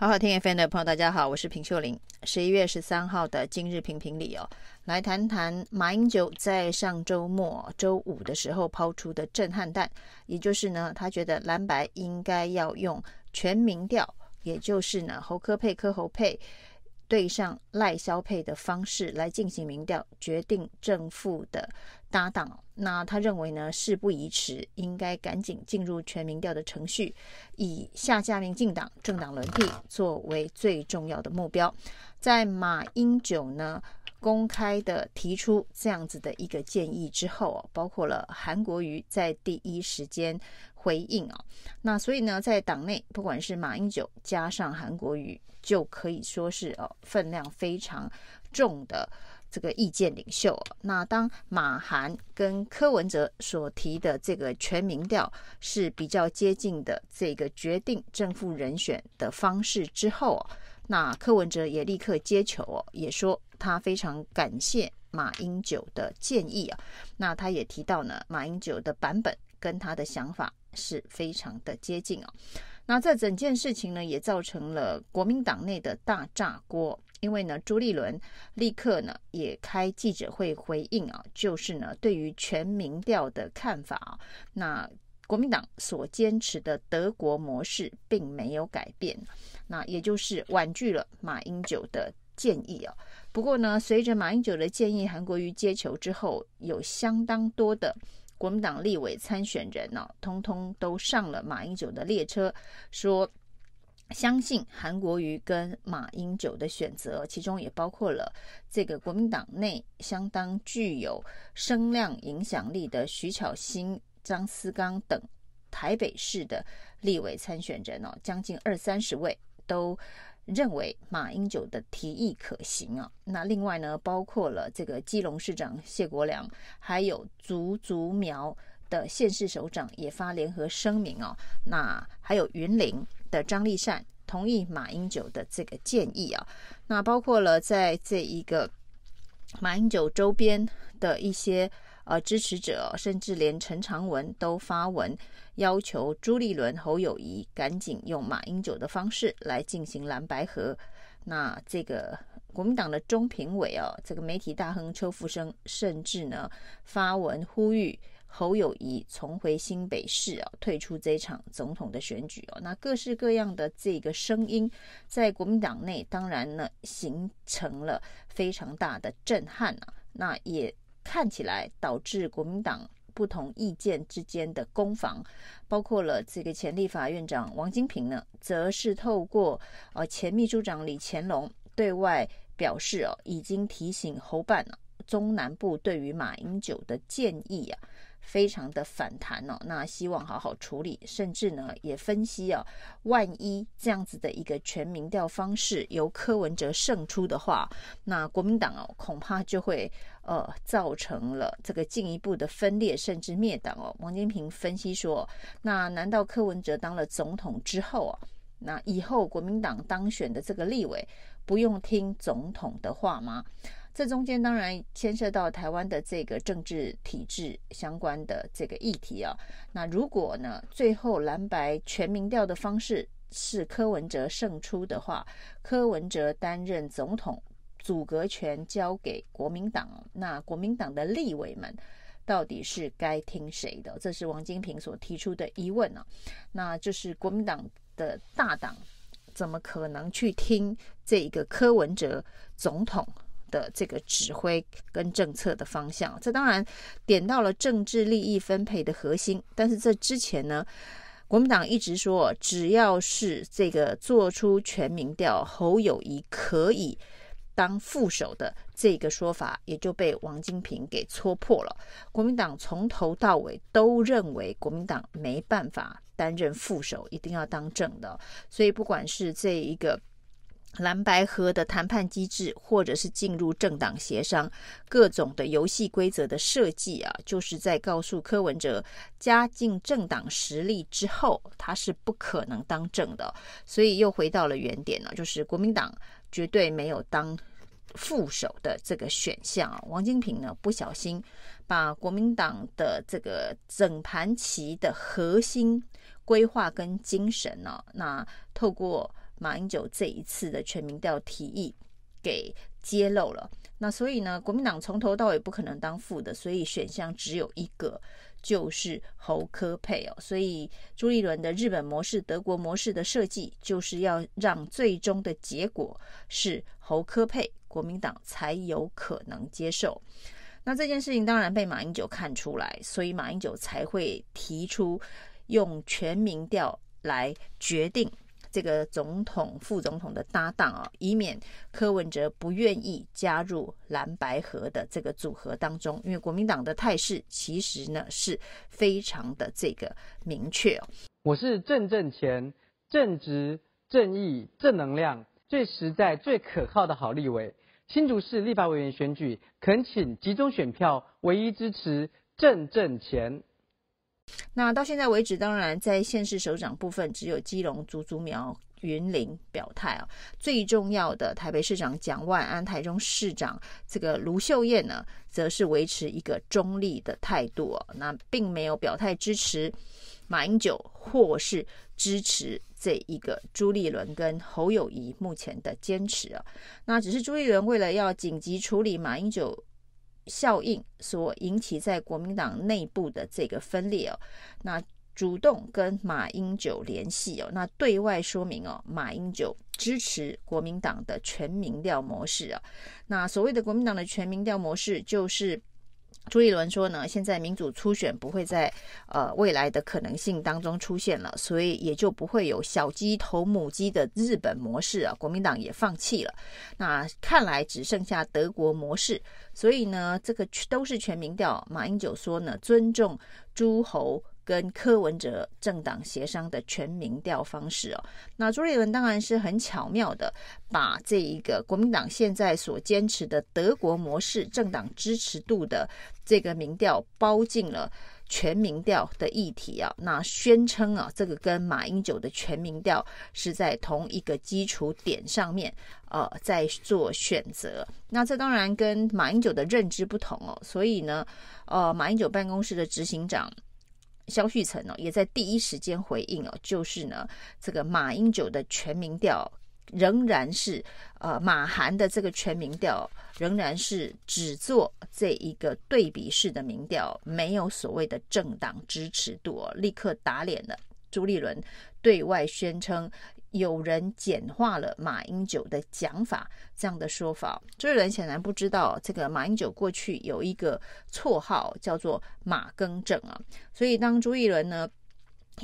好好听 FM 的朋友，大家好，我是平秀玲。十一月十三号的今日评评理哦，来谈谈马英九在上周末周五的时候抛出的震撼弹，也就是呢，他觉得蓝白应该要用全民调，也就是呢，侯科佩科侯佩对上赖萧佩的方式来进行民调，决定正副的搭档。那他认为呢，事不宜迟，应该赶紧进入全民调的程序，以下架民进党政党轮替作为最重要的目标。在马英九呢公开的提出这样子的一个建议之后哦，包括了韩国瑜在第一时间回应啊。那所以呢，在党内不管是马英九加上韩国瑜，就可以说是哦分量非常重的。这个意见领袖，那当马韩跟柯文哲所提的这个全民调是比较接近的这个决定正副人选的方式之后，那柯文哲也立刻接球哦，也说他非常感谢马英九的建议啊。那他也提到呢，马英九的版本跟他的想法是非常的接近啊。那这整件事情呢，也造成了国民党内的大炸锅。因为呢，朱立伦立刻呢也开记者会回应啊，就是呢对于全民调的看法啊，那国民党所坚持的德国模式并没有改变，那也就是婉拒了马英九的建议啊。不过呢，随着马英九的建议，韩国瑜接球之后，有相当多的国民党立委参选人呢，通通都上了马英九的列车，说。相信韩国瑜跟马英九的选择，其中也包括了这个国民党内相当具有声量影响力的徐巧芯、张思刚等台北市的立委参选人哦，将近二三十位都认为马英九的提议可行啊。那另外呢，包括了这个基隆市长谢国良，还有竹竹苗的县市首长也发联合声明哦。那还有云林。的张立善同意马英九的这个建议啊，那包括了在这一个马英九周边的一些呃支持者，甚至连陈长文都发文要求朱立伦、侯友谊赶紧用马英九的方式来进行蓝白合。那这个国民党的中评委啊，这个媒体大亨邱福生甚至呢发文呼吁。侯友谊重回新北市啊，退出这场总统的选举哦。那各式各样的这个声音，在国民党内当然呢，形成了非常大的震撼啊。那也看起来导致国民党不同意见之间的攻防，包括了这个前立法院长王金平呢，则是透过呃前秘书长李乾隆对外表示哦，已经提醒侯办中南部对于马英九的建议啊。非常的反弹哦，那希望好好处理，甚至呢也分析啊，万一这样子的一个全民调方式由柯文哲胜出的话，那国民党哦恐怕就会呃造成了这个进一步的分裂，甚至灭党哦。王金平分析说，那难道柯文哲当了总统之后啊，那以后国民党当选的这个立委不用听总统的话吗？这中间当然牵涉到台湾的这个政治体制相关的这个议题啊。那如果呢，最后蓝白全民调的方式是柯文哲胜出的话，柯文哲担任总统，组阁权交给国民党，那国民党的立委们到底是该听谁的？这是王金平所提出的疑问啊。那就是国民党的大党怎么可能去听这一个柯文哲总统的这个指挥跟政策的方向，这当然点到了政治利益分配的核心。但是这之前呢，国民党一直说，只要是这个做出全民调，侯友谊可以当副手的这个说法，也就被王金平给戳破了。国民党从头到尾都认为国民党没办法担任副手，一定要当正的。所以不管是这一个。蓝白河的谈判机制，或者是进入政党协商，各种的游戏规则的设计啊，就是在告诉柯文哲，加进政党实力之后，他是不可能当正的。所以又回到了原点了，就是国民党绝对没有当副手的这个选项啊。王金平呢，不小心把国民党的这个整盘棋的核心规划跟精神呢，那透过。马英九这一次的全民调提议给揭露了。那所以呢，国民党从头到尾不可能当副的，所以选项只有一个，就是侯柯配哦。所以朱立伦的日本模式、德国模式的设计，就是要让最终的结果是侯柯配，国民党才有可能接受。那这件事情当然被马英九看出来，所以马英九才会提出用全民调来决定。这个总统、副总统的搭档啊，以免柯文哲不愿意加入蓝白合的这个组合当中，因为国民党的态势其实呢是非常的这个明确。我是正正钱、正直、正义、正能量、最实在、最可靠的好立委。新竹市立法委员选举，恳请集中选票，唯一支持正正钱。那到现在为止，当然在县市首长部分，只有基隆、竹竹苗、云林表态啊。最重要的台北市长蒋万安、台中市长这个卢秀燕呢，则是维持一个中立的态度啊。那并没有表态支持马英九，或是支持这一个朱立伦跟侯友谊目前的坚持啊。那只是朱立伦为了要紧急处理马英九。效应所引起在国民党内部的这个分裂哦，那主动跟马英九联系哦，那对外说明哦，马英九支持国民党的全民调模式啊，那所谓的国民党的全民调模式就是。朱立伦说呢，现在民主初选不会在呃未来的可能性当中出现了，所以也就不会有小鸡投母鸡的日本模式啊。国民党也放弃了，那看来只剩下德国模式。所以呢，这个都是全民调。马英九说呢，尊重诸侯。跟柯文哲政党协商的全民调方式哦，那朱立伦当然是很巧妙的把这一个国民党现在所坚持的德国模式政党支持度的这个民调包进了全民调的议题啊，那宣称啊，这个跟马英九的全民调是在同一个基础点上面呃在做选择，那这当然跟马英九的认知不同哦，所以呢，呃，马英九办公室的执行长。萧旭岑哦，也在第一时间回应哦，就是呢，这个马英九的全民调仍然是呃马韩的这个全民调仍然是只做这一个对比式的民调，没有所谓的政党支持度哦，立刻打脸了朱立伦，对外宣称。有人简化了马英九的讲法，这样的说法，朱一伦显然不知道这个马英九过去有一个绰号叫做马更正啊，所以当朱一伦呢，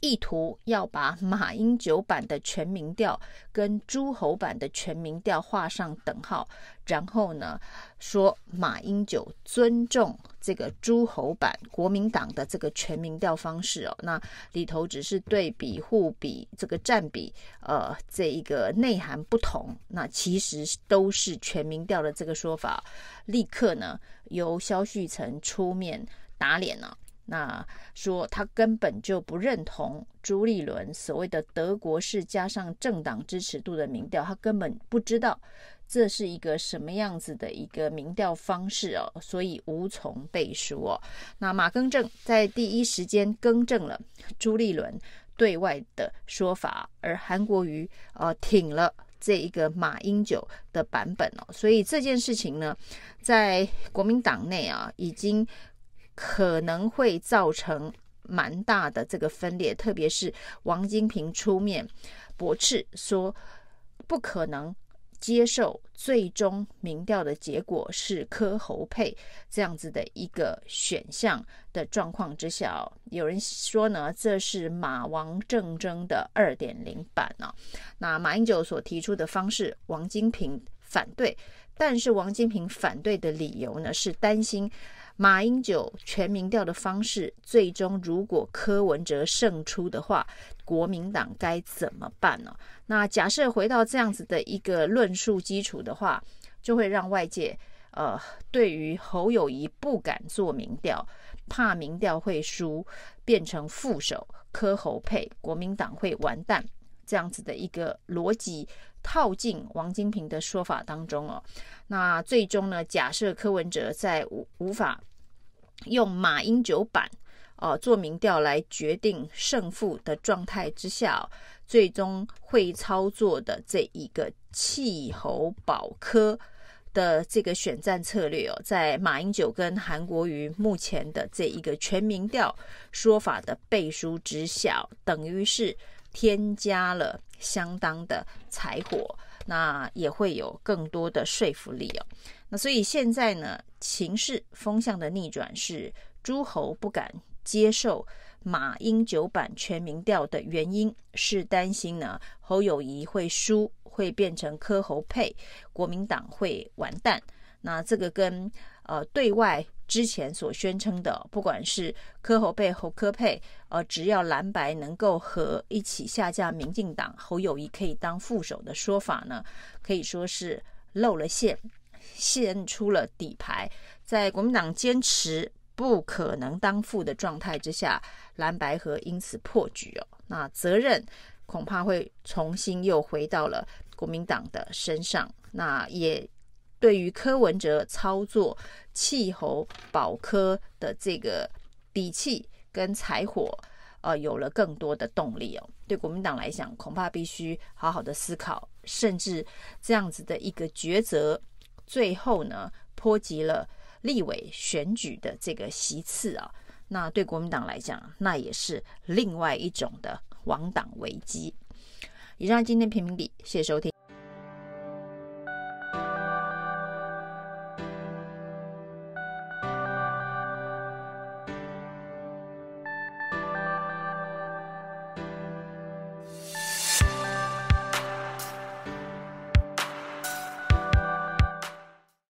意图要把马英九版的全民调跟诸侯版的全民调画上等号，然后呢，说马英九尊重这个诸侯版国民党的这个全民调方式哦，那里头只是对比互比这个占比，呃，这一个内涵不同，那其实都是全民调的这个说法，立刻呢由萧旭岑出面打脸了。那说他根本就不认同朱立伦所谓的德国式加上政党支持度的民调，他根本不知道这是一个什么样子的一个民调方式哦，所以无从背书哦。那马更正在第一时间更正了朱立伦对外的说法，而韩国瑜呃挺了这一个马英九的版本哦，所以这件事情呢，在国民党内啊已经。可能会造成蛮大的这个分裂，特别是王金平出面驳斥说，不可能接受最终民调的结果是柯侯配这样子的一个选项的状况之下，有人说呢，这是马王政争的二点零版啊。那马英九所提出的方式，王金平反对，但是王金平反对的理由呢，是担心。马英九全民调的方式，最终如果柯文哲胜出的话，国民党该怎么办呢？那假设回到这样子的一个论述基础的话，就会让外界呃对于侯友宜不敢做民调，怕民调会输，变成副手柯侯配，国民党会完蛋这样子的一个逻辑套进王金平的说法当中哦。那最终呢？假设柯文哲在无无法用马英九版哦、做民调来决定胜负的状态之下，最终会操作的这一个弃侯保科的这个选战策略哦，在马英九跟韩国瑜目前的这一个全民调说法的背书之下，等于是添加了相当的柴火，那也会有更多的说服力哦。那所以现在呢，情势风向的逆转是诸侯不敢接受。马英九版全民调的原因是担心呢，侯友谊会输，会变成柯侯配，国民党会完蛋。那这个跟呃对外之前所宣称的，不管是柯侯配、侯柯配，呃，只要蓝白能够和一起下架民进党，侯友宜可以当副手的说法呢，可以说是露了馅，献出了底牌，在国民党坚持。不可能当副的状态之下，蓝白合因此破局哦。那责任恐怕会重新又回到了国民党的身上。那也对于柯文哲操作气候保科的这个底气跟柴火，呃，有了更多的动力哦。对国民党来讲，恐怕必须好好的思考，甚至这样子的一个抉择，最后呢，波及了。立委选举的这个席次啊，那对国民党来讲，那也是另外一种的亡党危机。以上今天评评理，谢谢收听。